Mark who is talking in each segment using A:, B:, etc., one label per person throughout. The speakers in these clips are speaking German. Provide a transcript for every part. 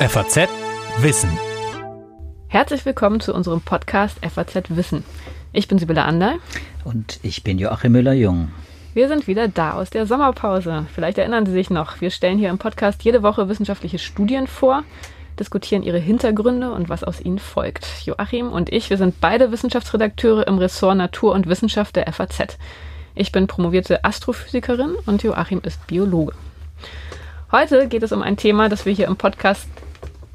A: FAZ Wissen.
B: Herzlich willkommen zu unserem Podcast FAZ Wissen. Ich bin Sibylle Ander.
C: Und ich bin Joachim Müller-Jung.
B: Wir sind wieder da aus der Sommerpause. Vielleicht erinnern Sie sich noch, wir stellen hier im Podcast jede Woche wissenschaftliche Studien vor, diskutieren ihre Hintergründe und was aus ihnen folgt. Joachim und ich, wir sind beide Wissenschaftsredakteure im Ressort Natur und Wissenschaft der FAZ. Ich bin promovierte Astrophysikerin und Joachim ist Biologe. Heute geht es um ein Thema, das wir hier im Podcast,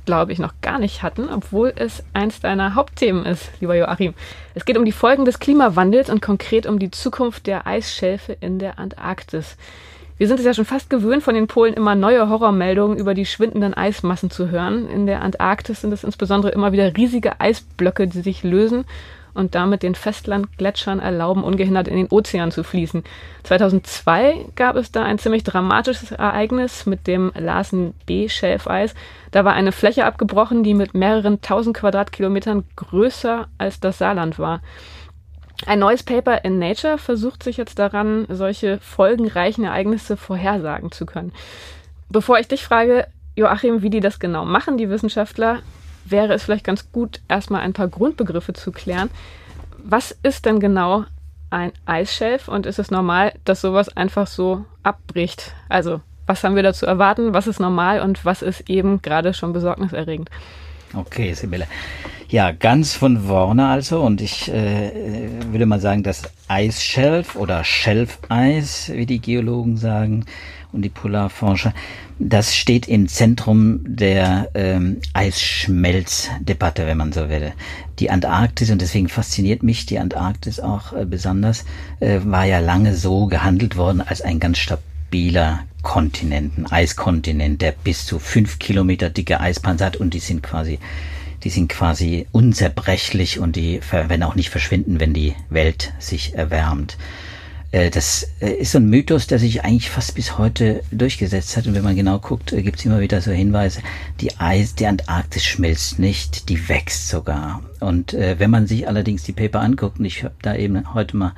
B: glaube ich, noch gar nicht hatten, obwohl es eins deiner Hauptthemen ist, lieber Joachim. Es geht um die Folgen des Klimawandels und konkret um die Zukunft der Eisschelfe in der Antarktis. Wir sind es ja schon fast gewöhnt, von den Polen immer neue Horrormeldungen über die schwindenden Eismassen zu hören. In der Antarktis sind es insbesondere immer wieder riesige Eisblöcke, die sich lösen und damit den Festlandgletschern erlauben, ungehindert in den Ozean zu fließen. 2002 gab es da ein ziemlich dramatisches Ereignis mit dem Larsen B Schelfeis. Da war eine Fläche abgebrochen, die mit mehreren tausend Quadratkilometern größer als das Saarland war. Ein neues Paper in Nature versucht sich jetzt daran, solche folgenreichen Ereignisse vorhersagen zu können. Bevor ich dich frage, Joachim, wie die das genau machen, die Wissenschaftler, wäre es vielleicht ganz gut, erstmal ein paar Grundbegriffe zu klären. Was ist denn genau ein Eisschelf und ist es normal, dass sowas einfach so abbricht? Also, was haben wir da zu erwarten? Was ist normal und was ist eben gerade schon besorgniserregend?
C: Okay, Sibylle. Ja, ganz von vorne also und ich äh, würde mal sagen, das Eisschelf oder Schelfeis, wie die Geologen sagen und die Polarforscher, das steht im Zentrum der ähm, Eisschmelzdebatte, wenn man so will. Die Antarktis, und deswegen fasziniert mich die Antarktis auch äh, besonders, äh, war ja lange so gehandelt worden als ein ganz stabiler Kontinent, ein Eiskontinent, der bis zu fünf Kilometer dicke Eispanzer hat und die sind quasi die sind quasi unzerbrechlich und die werden auch nicht verschwinden, wenn die Welt sich erwärmt. Äh, das äh, ist so ein Mythos, der sich eigentlich fast bis heute durchgesetzt hat. Und wenn man genau guckt, äh, gibt es immer wieder so Hinweise, die Eis, die Antarktis schmilzt nicht, die wächst sogar. Und äh, wenn man sich allerdings die Paper anguckt, und ich habe da eben heute mal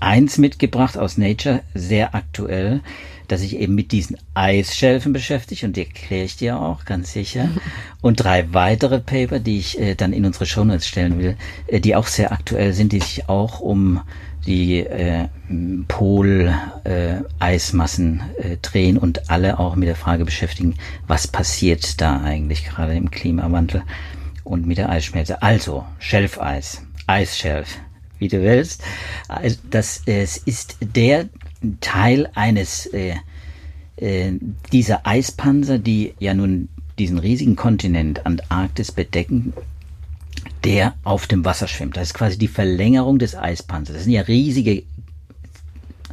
C: eins mitgebracht aus Nature, sehr aktuell, dass sich eben mit diesen Eisschelfen beschäftigt und die erkläre ich dir auch ganz sicher. Und drei weitere Paper, die ich äh, dann in unsere Shownotes stellen will, äh, die auch sehr aktuell sind, die sich auch um die äh, Pol-Eismassen äh, äh, drehen und alle auch mit der Frage beschäftigen, was passiert da eigentlich gerade im Klimawandel und mit der Eisschmelze. Also, Schelfeis, Eisschelf, wie du willst. Also, das es ist der Teil eines äh, äh, dieser Eispanzer, die ja nun diesen riesigen Kontinent Antarktis bedecken, der auf dem Wasser schwimmt. Das ist quasi die Verlängerung des Eispanzers. Das sind ja riesige,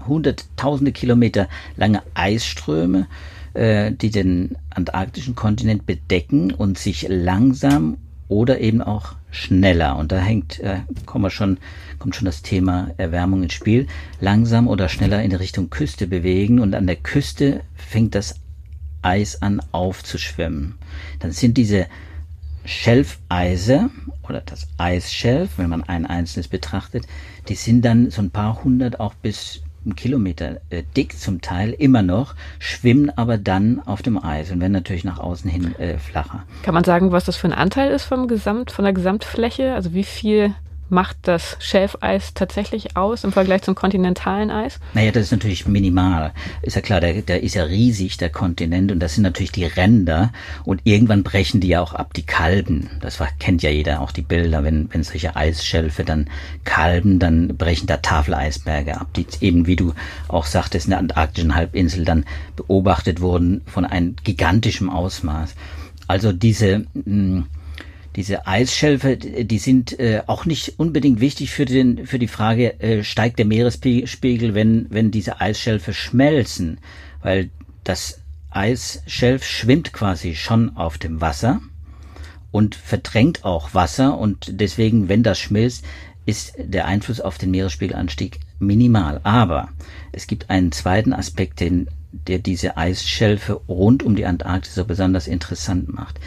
C: hunderttausende Kilometer lange Eisströme, äh, die den antarktischen Kontinent bedecken und sich langsam oder eben auch schneller. Und da hängt, äh, kommen wir schon, kommt schon das Thema Erwärmung ins Spiel. Langsam oder schneller in Richtung Küste bewegen und an der Küste fängt das Eis an aufzuschwimmen. Dann sind diese Schelfeise oder das Eisschelf, wenn man ein einzelnes betrachtet, die sind dann so ein paar hundert auch bis einen Kilometer äh, dick zum Teil immer noch, schwimmen aber dann auf dem Eis und werden natürlich nach außen hin äh, flacher.
B: Kann man sagen, was das für ein Anteil ist vom Gesamt, von der Gesamtfläche? Also wie viel macht das Schelfeis tatsächlich aus im Vergleich zum kontinentalen Eis?
C: Naja, das ist natürlich minimal. Ist ja klar, der, der ist ja riesig, der Kontinent, und das sind natürlich die Ränder. Und irgendwann brechen die ja auch ab, die Kalben. Das war, kennt ja jeder, auch die Bilder, wenn, wenn solche Eisschelfe dann kalben, dann brechen da Tafeleisberge ab, die eben, wie du auch sagtest, in der antarktischen Halbinsel dann beobachtet wurden von einem gigantischen Ausmaß. Also diese, mh, hm, diese Eisschelfe, die sind äh, auch nicht unbedingt wichtig für den für die Frage, äh, steigt der Meeresspiegel, wenn wenn diese Eisschelfe schmelzen, weil das Eisschelf schwimmt quasi schon auf dem Wasser und verdrängt auch Wasser und deswegen, wenn das schmilzt, ist der Einfluss auf den Meeresspiegelanstieg minimal. Aber es gibt einen zweiten Aspekt, den, der diese Eisschelfe rund um die Antarktis so besonders interessant macht.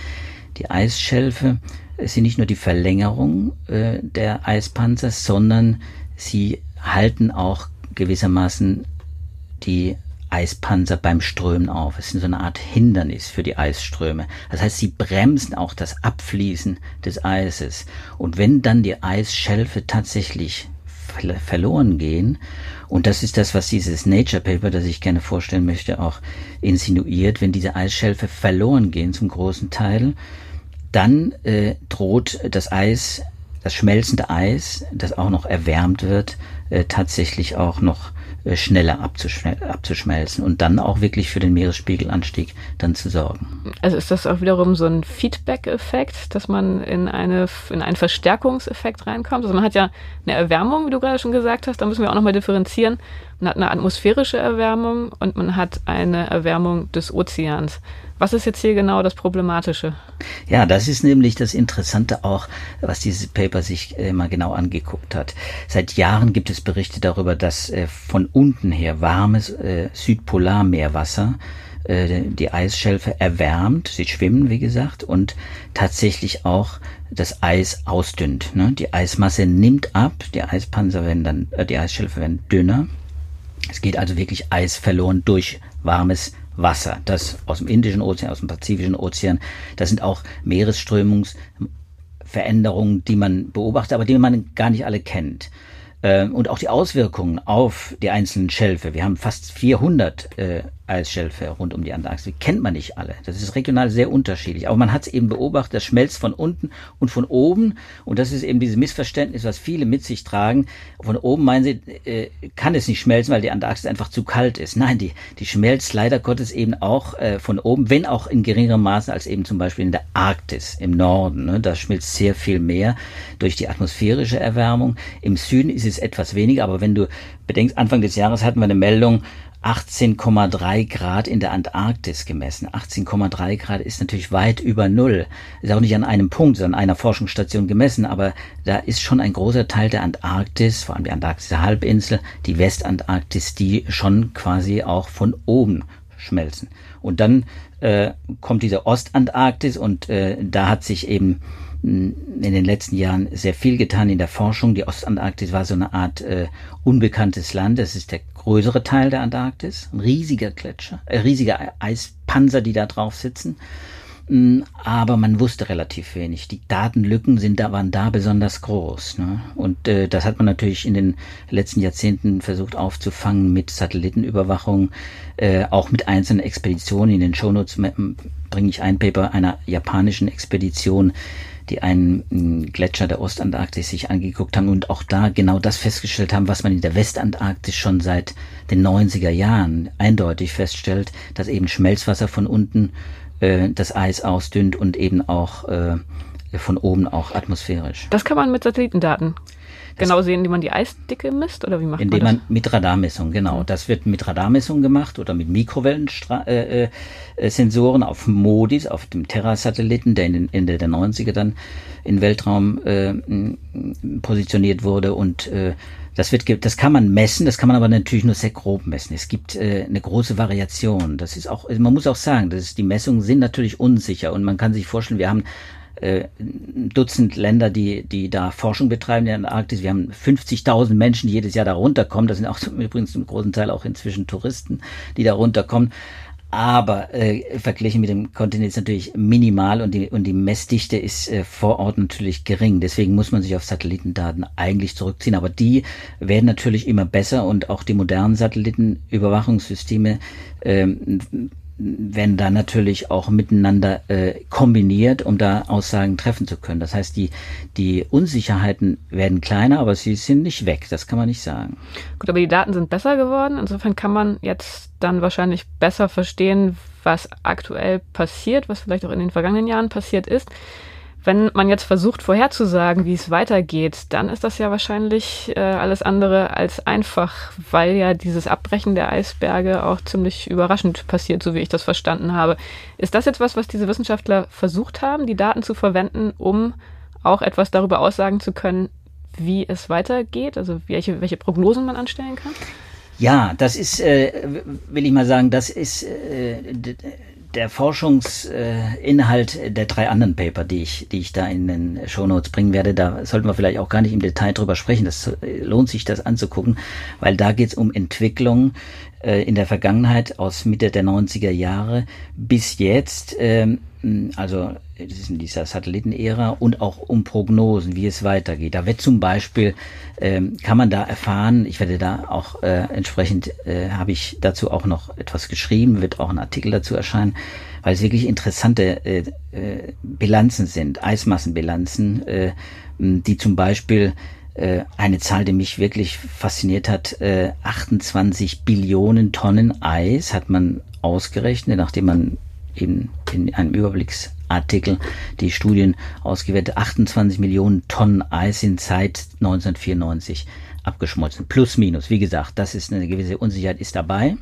C: Die Eisschelfe sind nicht nur die Verlängerung äh, der Eispanzer, sondern sie halten auch gewissermaßen die Eispanzer beim Strömen auf. Es ist so eine Art Hindernis für die Eisströme. Das heißt, sie bremsen auch das Abfließen des Eises. Und wenn dann die Eisschelfe tatsächlich verloren gehen, und das ist das, was dieses Nature Paper, das ich gerne vorstellen möchte, auch insinuiert, wenn diese Eisschelfe verloren gehen zum großen Teil, dann äh, droht das Eis, das schmelzende Eis, das auch noch erwärmt wird, äh, tatsächlich auch noch äh, schneller abzuschmelzen und dann auch wirklich für den Meeresspiegelanstieg dann zu sorgen.
B: Also ist das auch wiederum so ein Feedback-Effekt, dass man in eine in einen Verstärkungseffekt reinkommt? Also man hat ja eine Erwärmung, wie du gerade schon gesagt hast, da müssen wir auch nochmal differenzieren. Man hat eine atmosphärische Erwärmung und man hat eine Erwärmung des Ozeans. Was ist jetzt hier genau das Problematische?
C: Ja, das ist nämlich das Interessante auch, was dieses Paper sich äh, mal genau angeguckt hat. Seit Jahren gibt es Berichte darüber, dass äh, von unten her warmes äh, Südpolarmeerwasser die Eisschelfe erwärmt. Sie schwimmen, wie gesagt, und tatsächlich auch das Eis ausdünnt. Ne? Die Eismasse nimmt ab, die Eispanzer werden dann, die Eisschelfe werden dünner. Es geht also wirklich Eis verloren durch warmes Wasser. Das aus dem Indischen Ozean, aus dem Pazifischen Ozean. Das sind auch Meeresströmungsveränderungen, die man beobachtet, aber die man gar nicht alle kennt. Ähm, und auch die Auswirkungen auf die einzelnen Schälfe. Wir haben fast 400 äh, Eisschelfe rund um die Antarktis. Kennt man nicht alle. Das ist regional sehr unterschiedlich. Aber man hat es eben beobachtet, das schmelzt von unten und von oben. Und das ist eben dieses Missverständnis, was viele mit sich tragen. Von oben meinen sie, äh, kann es nicht schmelzen, weil die Antarktis einfach zu kalt ist. Nein, die, die schmelzt leider Gottes eben auch äh, von oben, wenn auch in geringerem Maße als eben zum Beispiel in der Arktis im Norden. Ne? Da schmilzt sehr viel mehr durch die atmosphärische Erwärmung. Im Süden ist es etwas weniger, aber wenn du bedenkst, Anfang des Jahres hatten wir eine Meldung, 18,3 Grad in der Antarktis gemessen. 18,3 Grad ist natürlich weit über Null. Ist auch nicht an einem Punkt, sondern an einer Forschungsstation gemessen, aber da ist schon ein großer Teil der Antarktis, vor allem die antarktische Halbinsel, die Westantarktis, die schon quasi auch von oben schmelzen. Und dann äh, kommt diese Ostantarktis und äh, da hat sich eben in den letzten Jahren sehr viel getan in der Forschung. Die Ostantarktis war so eine Art äh, unbekanntes Land. Das ist der größere Teil der Antarktis, ein riesiger Gletscher, äh, riesiger Eispanzer, die da drauf sitzen. Mm, aber man wusste relativ wenig. Die Datenlücken sind da, waren da besonders groß. Ne? Und äh, das hat man natürlich in den letzten Jahrzehnten versucht aufzufangen mit Satellitenüberwachung, äh, auch mit einzelnen Expeditionen. In den Shownotes bringe ich ein Paper einer japanischen Expedition, die einen Gletscher der Ostantarktis sich angeguckt haben und auch da genau das festgestellt haben, was man in der Westantarktis schon seit den 90er Jahren eindeutig feststellt, dass eben Schmelzwasser von unten äh, das Eis ausdünnt und eben auch äh, von oben auch atmosphärisch.
B: Das kann man mit Satellitendaten genau sehen, indem man die Eisdicke misst oder wie macht
C: indem
B: man
C: das? man mit Radarmessung, genau. Das wird mit Radarmessung gemacht oder mit Mikrowellensensoren äh, äh, auf MODIS, auf dem Terra-Satelliten, der in den Ende der 90er dann in Weltraum äh, positioniert wurde und äh, das wird, das kann man messen, das kann man aber natürlich nur sehr grob messen. Es gibt äh, eine große Variation. Das ist auch, man muss auch sagen, das ist, die Messungen sind natürlich unsicher und man kann sich vorstellen, wir haben äh, Dutzend Länder, die, die da Forschung betreiben in der Arktis. Wir haben 50.000 Menschen, die jedes Jahr da runterkommen. Das sind auch übrigens zum großen Teil auch inzwischen Touristen, die da runterkommen. Aber äh, verglichen mit dem Kontinent ist natürlich minimal und die, und die Messdichte ist äh, vor Ort natürlich gering. Deswegen muss man sich auf Satellitendaten eigentlich zurückziehen. Aber die werden natürlich immer besser und auch die modernen Satellitenüberwachungssysteme äh, werden da natürlich auch miteinander äh, kombiniert, um da Aussagen treffen zu können. Das heißt, die, die Unsicherheiten werden kleiner, aber sie sind nicht weg. Das kann man nicht sagen.
B: Gut, aber die Daten sind besser geworden. Insofern kann man jetzt dann wahrscheinlich besser verstehen, was aktuell passiert, was vielleicht auch in den vergangenen Jahren passiert ist. Wenn man jetzt versucht vorherzusagen, wie es weitergeht, dann ist das ja wahrscheinlich äh, alles andere als einfach, weil ja dieses Abbrechen der Eisberge auch ziemlich überraschend passiert, so wie ich das verstanden habe. Ist das jetzt was, was diese Wissenschaftler versucht haben, die Daten zu verwenden, um auch etwas darüber aussagen zu können, wie es weitergeht, also welche, welche Prognosen man anstellen kann?
C: Ja, das ist, äh, will ich mal sagen, das ist äh, der Forschungsinhalt der drei anderen Paper, die ich, die ich da in den Shownotes bringen werde, da sollten wir vielleicht auch gar nicht im Detail drüber sprechen. Das lohnt sich, das anzugucken, weil da geht es um Entwicklung äh, in der Vergangenheit aus Mitte der 90er Jahre bis jetzt. Ähm, also das ist in dieser Satellitenära und auch um Prognosen, wie es weitergeht. Da wird zum Beispiel, ähm, kann man da erfahren, ich werde da auch äh, entsprechend, äh, habe ich dazu auch noch etwas geschrieben, wird auch ein Artikel dazu erscheinen, weil es wirklich interessante äh, äh, Bilanzen sind, Eismassenbilanzen, äh, die zum Beispiel eine Zahl, die mich wirklich fasziniert hat, äh, 28 Billionen Tonnen Eis hat man ausgerechnet, nachdem man in, in einem Überblicksartikel die Studien ausgewertet. 28 Millionen Tonnen Eis sind seit 1994 abgeschmolzen. Plus, minus. Wie gesagt, das ist eine gewisse Unsicherheit ist dabei.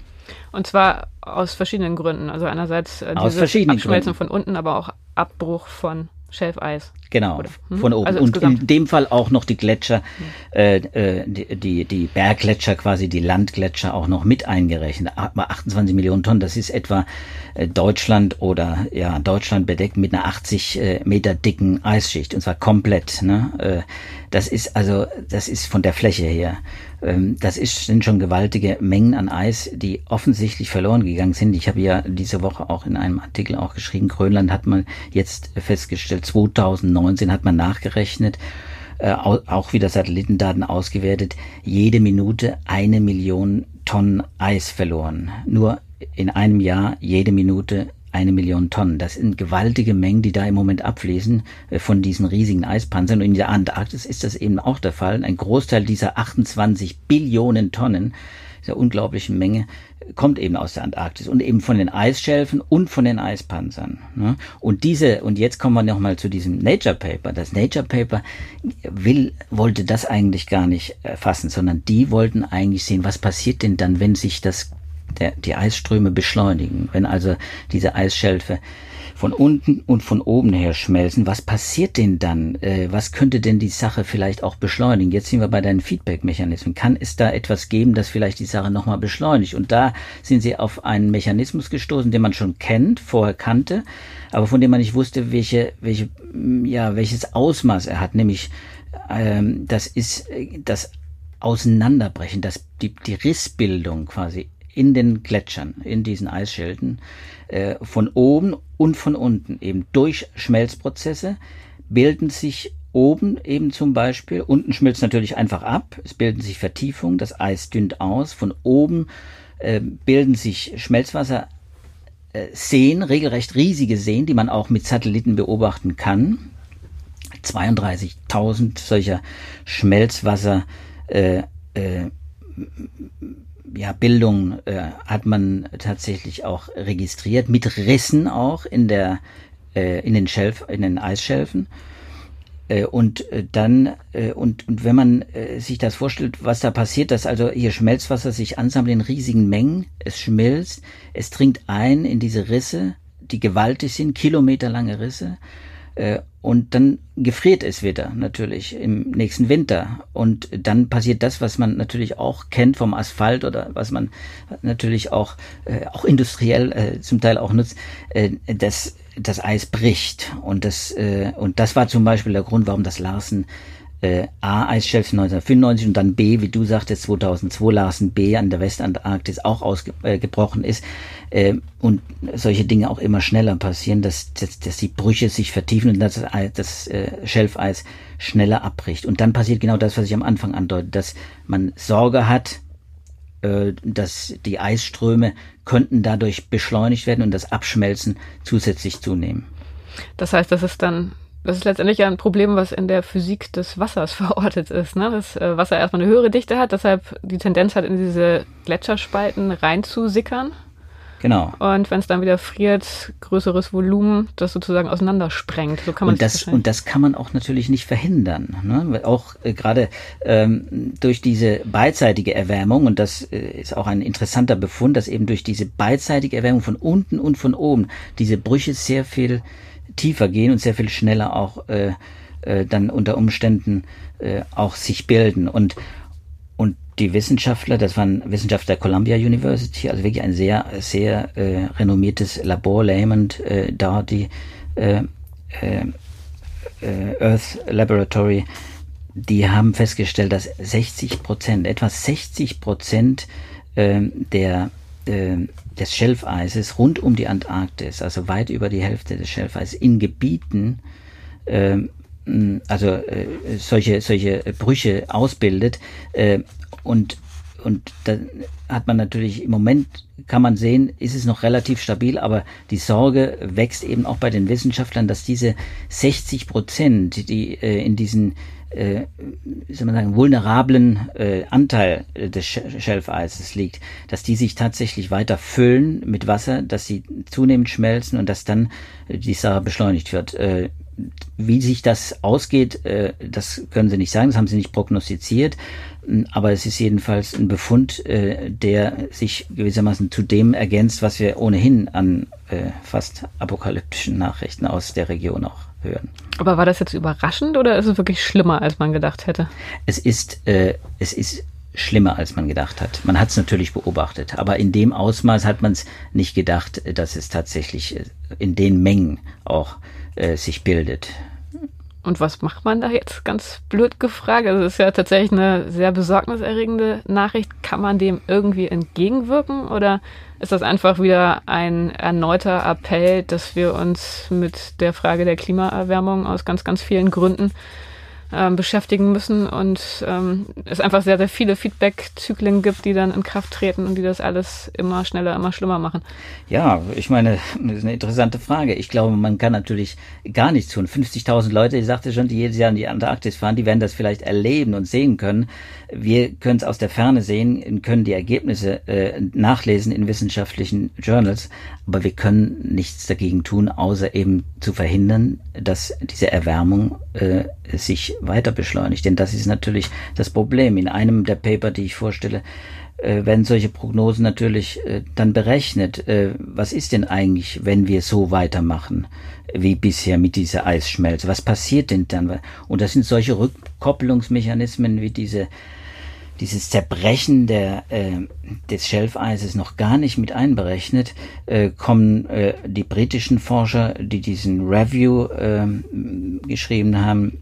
B: Und zwar aus verschiedenen Gründen. Also einerseits
C: äh, verschiedenen
B: Abschmelzen Gründen. von unten, aber auch Abbruch von Schelfeis.
C: Genau, hm? von oben. Also und in dem Fall auch noch die Gletscher, äh, äh, die, die, die Berggletscher, quasi die Landgletscher auch noch mit eingerechnet. Aber 28 Millionen Tonnen, das ist etwa äh, Deutschland oder ja, Deutschland bedeckt mit einer 80 äh, Meter dicken Eisschicht. Und zwar komplett. Ne? Das ist also, das ist von der Fläche her. Ähm, das ist, sind schon gewaltige Mengen an Eis, die offensichtlich verloren gegangen sind. Ich habe ja diese Woche auch in einem Artikel auch geschrieben, Grönland hat man jetzt festgestellt, 2019 hat man nachgerechnet, äh, auch wieder Satellitendaten ausgewertet, jede Minute eine Million Tonnen Eis verloren. Nur in einem Jahr jede Minute eine Million Tonnen. Das sind gewaltige Mengen, die da im Moment abfließen äh, von diesen riesigen Eispanzern. Und in der Antarktis ist das eben auch der Fall. Ein Großteil dieser 28 Billionen Tonnen, dieser unglaublichen Menge, kommt eben aus der Antarktis und eben von den Eisschelfen und von den Eispanzern. Ne? Und diese, und jetzt kommen wir nochmal zu diesem Nature Paper. Das Nature Paper will, wollte das eigentlich gar nicht erfassen, sondern die wollten eigentlich sehen, was passiert denn dann, wenn sich das der, die Eisströme beschleunigen. Wenn also diese Eisschelfe von unten und von oben her schmelzen, was passiert denn dann? Äh, was könnte denn die Sache vielleicht auch beschleunigen? Jetzt sind wir bei deinen Feedback-Mechanismen. Kann es da etwas geben, das vielleicht die Sache nochmal beschleunigt? Und da sind sie auf einen Mechanismus gestoßen, den man schon kennt, vorher kannte, aber von dem man nicht wusste, welche, welche, ja, welches Ausmaß er hat, nämlich ähm, das ist äh, das Auseinanderbrechen, das, die, die Rissbildung quasi in den Gletschern, in diesen Eisschilden, äh, von oben und von unten, eben durch Schmelzprozesse, bilden sich oben eben zum Beispiel, unten schmilzt natürlich einfach ab, es bilden sich Vertiefungen, das Eis dünnt aus, von oben äh, bilden sich Schmelzwasser äh, Seen, regelrecht riesige Seen, die man auch mit Satelliten beobachten kann. 32.000 solcher Schmelzwasser äh, äh, ja, Bildung äh, hat man tatsächlich auch registriert, mit Rissen auch in der äh, in den Schelf, in den Eisschelfen. Äh, und äh, dann, äh, und, und wenn man äh, sich das vorstellt, was da passiert, dass also hier Schmelzwasser sich ansammelt in riesigen Mengen, es schmilzt, es dringt ein in diese Risse, die gewaltig sind, kilometerlange Risse, und dann gefriert es wieder natürlich im nächsten Winter. Und dann passiert das, was man natürlich auch kennt vom Asphalt oder was man natürlich auch, äh, auch industriell äh, zum Teil auch nutzt, äh, dass das Eis bricht. Und das, äh, und das war zum Beispiel der Grund, warum das Larsen äh, A, Eisschelf 1995 und dann B, wie du sagtest, 2002 Larsen B an der Westantarktis auch ausgebrochen äh, ist äh, und solche Dinge auch immer schneller passieren, dass, dass, dass die Brüche sich vertiefen und dass das, das äh, Schelfeis schneller abbricht. Und dann passiert genau das, was ich am Anfang andeute, dass man Sorge hat, äh, dass die Eisströme könnten dadurch beschleunigt werden und das Abschmelzen zusätzlich zunehmen.
B: Das heißt, das ist dann das ist letztendlich ein Problem, was in der Physik des Wassers verortet ist. Ne? Das äh, Wasser erstmal eine höhere Dichte hat, deshalb die Tendenz hat, in diese Gletscherspalten reinzusickern.
C: Genau.
B: Und wenn es dann wieder friert, größeres Volumen, das sozusagen auseinandersprengt. So kann man
C: und, das, und das kann man auch natürlich nicht verhindern. Ne? Auch äh, gerade ähm, durch diese beidseitige Erwärmung, und das äh, ist auch ein interessanter Befund, dass eben durch diese beidseitige Erwärmung von unten und von oben diese Brüche sehr viel tiefer gehen und sehr viel schneller auch äh, äh, dann unter Umständen äh, auch sich bilden. Und, und die Wissenschaftler, das waren Wissenschaftler der Columbia University, also wirklich ein sehr, sehr äh, renommiertes Labor, Layman äh, da, die äh, äh, Earth Laboratory, die haben festgestellt, dass 60 Prozent, etwa 60 Prozent äh, der äh, des Schelfeises rund um die Antarktis, also weit über die Hälfte des Schelfeises, in Gebieten, äh, also äh, solche, solche Brüche ausbildet. Äh, und, und da hat man natürlich im Moment, kann man sehen, ist es noch relativ stabil, aber die Sorge wächst eben auch bei den Wissenschaftlern, dass diese 60 Prozent, die äh, in diesen äh, soll man sagen, vulnerablen äh, Anteil des Schelfeises liegt, dass die sich tatsächlich weiter füllen mit Wasser, dass sie zunehmend schmelzen und dass dann äh, die Sache beschleunigt wird. Äh, wie sich das ausgeht, äh, das können Sie nicht sagen, das haben Sie nicht prognostiziert, aber es ist jedenfalls ein Befund, äh, der sich gewissermaßen zu dem ergänzt, was wir ohnehin an äh, fast apokalyptischen Nachrichten aus der Region auch hören.
B: Aber war das jetzt überraschend oder ist es wirklich schlimmer, als man gedacht hätte?
C: Es ist, äh, es ist schlimmer, als man gedacht hat. Man hat es natürlich beobachtet, aber in dem Ausmaß hat man es nicht gedacht, dass es tatsächlich äh, in den Mengen auch äh, sich bildet.
B: Und was macht man da jetzt? Ganz blöd gefragt. Also es ist ja tatsächlich eine sehr besorgniserregende Nachricht. Kann man dem irgendwie entgegenwirken oder ist das einfach wieder ein erneuter Appell, dass wir uns mit der Frage der Klimaerwärmung aus ganz, ganz vielen Gründen ähm, beschäftigen müssen und ähm, es einfach sehr, sehr viele Feedback-Zyklen gibt, die dann in Kraft treten und die das alles immer schneller, immer schlimmer machen.
C: Ja, ich meine, das ist eine interessante Frage. Ich glaube, man kann natürlich gar nichts tun. 50.000 Leute, ich sagte schon, die jedes Jahr in die Antarktis fahren, die werden das vielleicht erleben und sehen können. Wir können es aus der Ferne sehen, können die Ergebnisse äh, nachlesen in wissenschaftlichen Journals, aber wir können nichts dagegen tun, außer eben zu verhindern, dass diese Erwärmung äh, sich weiter beschleunigt. Denn das ist natürlich das Problem. In einem der Paper, die ich vorstelle, äh, werden solche Prognosen natürlich äh, dann berechnet. Äh, was ist denn eigentlich, wenn wir so weitermachen wie bisher mit dieser Eisschmelze? Was passiert denn dann? Und das sind solche Rückkopplungsmechanismen wie diese dieses Zerbrechen der, äh, des Schelfeises noch gar nicht mit einberechnet, äh, kommen äh, die britischen Forscher, die diesen Review äh, geschrieben haben,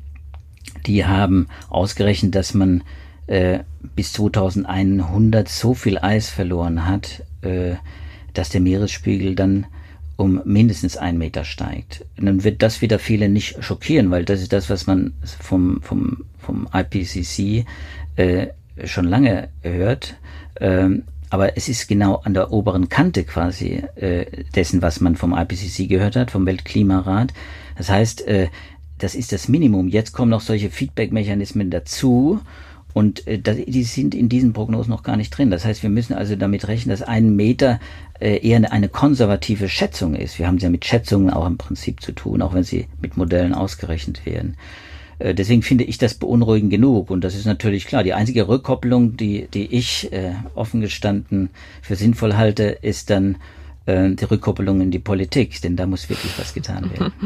C: die haben ausgerechnet, dass man äh, bis 2100 so viel Eis verloren hat, äh, dass der Meeresspiegel dann um mindestens einen Meter steigt. Und dann wird das wieder viele nicht schockieren, weil das ist das, was man vom, vom, vom IPCC äh, schon lange hört. Ähm, aber es ist genau an der oberen Kante quasi äh, dessen, was man vom IPCC gehört hat, vom Weltklimarat. Das heißt, äh, das ist das Minimum. Jetzt kommen noch solche Feedback-Mechanismen dazu und äh, die sind in diesen Prognosen noch gar nicht drin. Das heißt, wir müssen also damit rechnen, dass ein Meter äh, eher eine konservative Schätzung ist. Wir haben es ja mit Schätzungen auch im Prinzip zu tun, auch wenn sie mit Modellen ausgerechnet werden. Äh, deswegen finde ich das beunruhigend genug. Und das ist natürlich klar. Die einzige Rückkopplung, die, die ich äh, offen gestanden für sinnvoll halte, ist dann äh, die Rückkopplung in die Politik. Denn da muss wirklich was getan werden.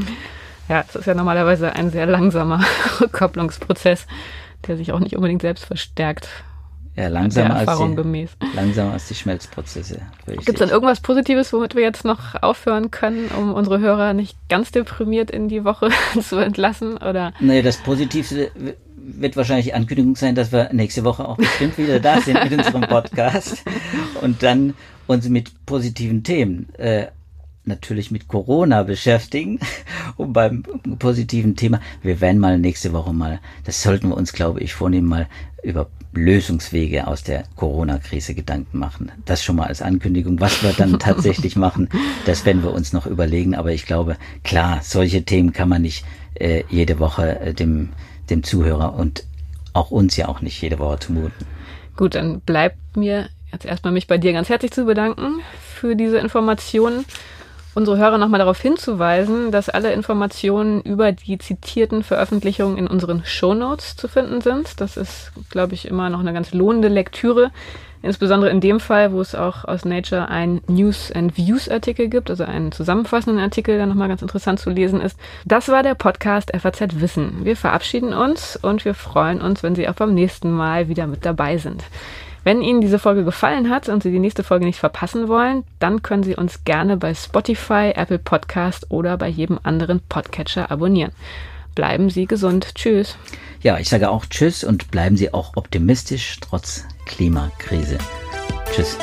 B: Ja, es ist ja normalerweise ein sehr langsamer Rückkopplungsprozess, der sich auch nicht unbedingt selbst verstärkt.
C: Ja, langsamer,
B: als
C: die, langsamer als die Schmelzprozesse.
B: Gibt es dann irgendwas Positives, womit wir jetzt noch aufhören können, um unsere Hörer nicht ganz deprimiert in die Woche zu entlassen? Oder?
C: Nee, das Positivste wird wahrscheinlich die Ankündigung sein, dass wir nächste Woche auch bestimmt wieder da sind mit unserem Podcast und dann uns mit positiven Themen äh, natürlich mit Corona beschäftigen und beim positiven Thema. Wir werden mal nächste Woche mal, das sollten wir uns, glaube ich, vornehmen, mal über Lösungswege aus der Corona-Krise Gedanken machen. Das schon mal als Ankündigung. Was wir dann tatsächlich machen, das werden wir uns noch überlegen. Aber ich glaube, klar, solche Themen kann man nicht äh, jede Woche äh, dem, dem Zuhörer und auch uns ja auch nicht jede Woche zumuten.
B: Gut, dann bleibt mir jetzt erstmal mich bei dir ganz herzlich zu bedanken für diese Informationen unsere Hörer nochmal darauf hinzuweisen, dass alle Informationen über die zitierten Veröffentlichungen in unseren Shownotes zu finden sind. Das ist, glaube ich, immer noch eine ganz lohnende Lektüre. Insbesondere in dem Fall, wo es auch aus Nature ein News and Views Artikel gibt, also einen zusammenfassenden Artikel, der nochmal ganz interessant zu lesen ist. Das war der Podcast FAZ Wissen. Wir verabschieden uns und wir freuen uns, wenn Sie auch beim nächsten Mal wieder mit dabei sind. Wenn Ihnen diese Folge gefallen hat und Sie die nächste Folge nicht verpassen wollen, dann können Sie uns gerne bei Spotify, Apple Podcast oder bei jedem anderen Podcatcher abonnieren. Bleiben Sie gesund. Tschüss.
C: Ja, ich sage auch Tschüss und bleiben Sie auch optimistisch trotz Klimakrise. Tschüss.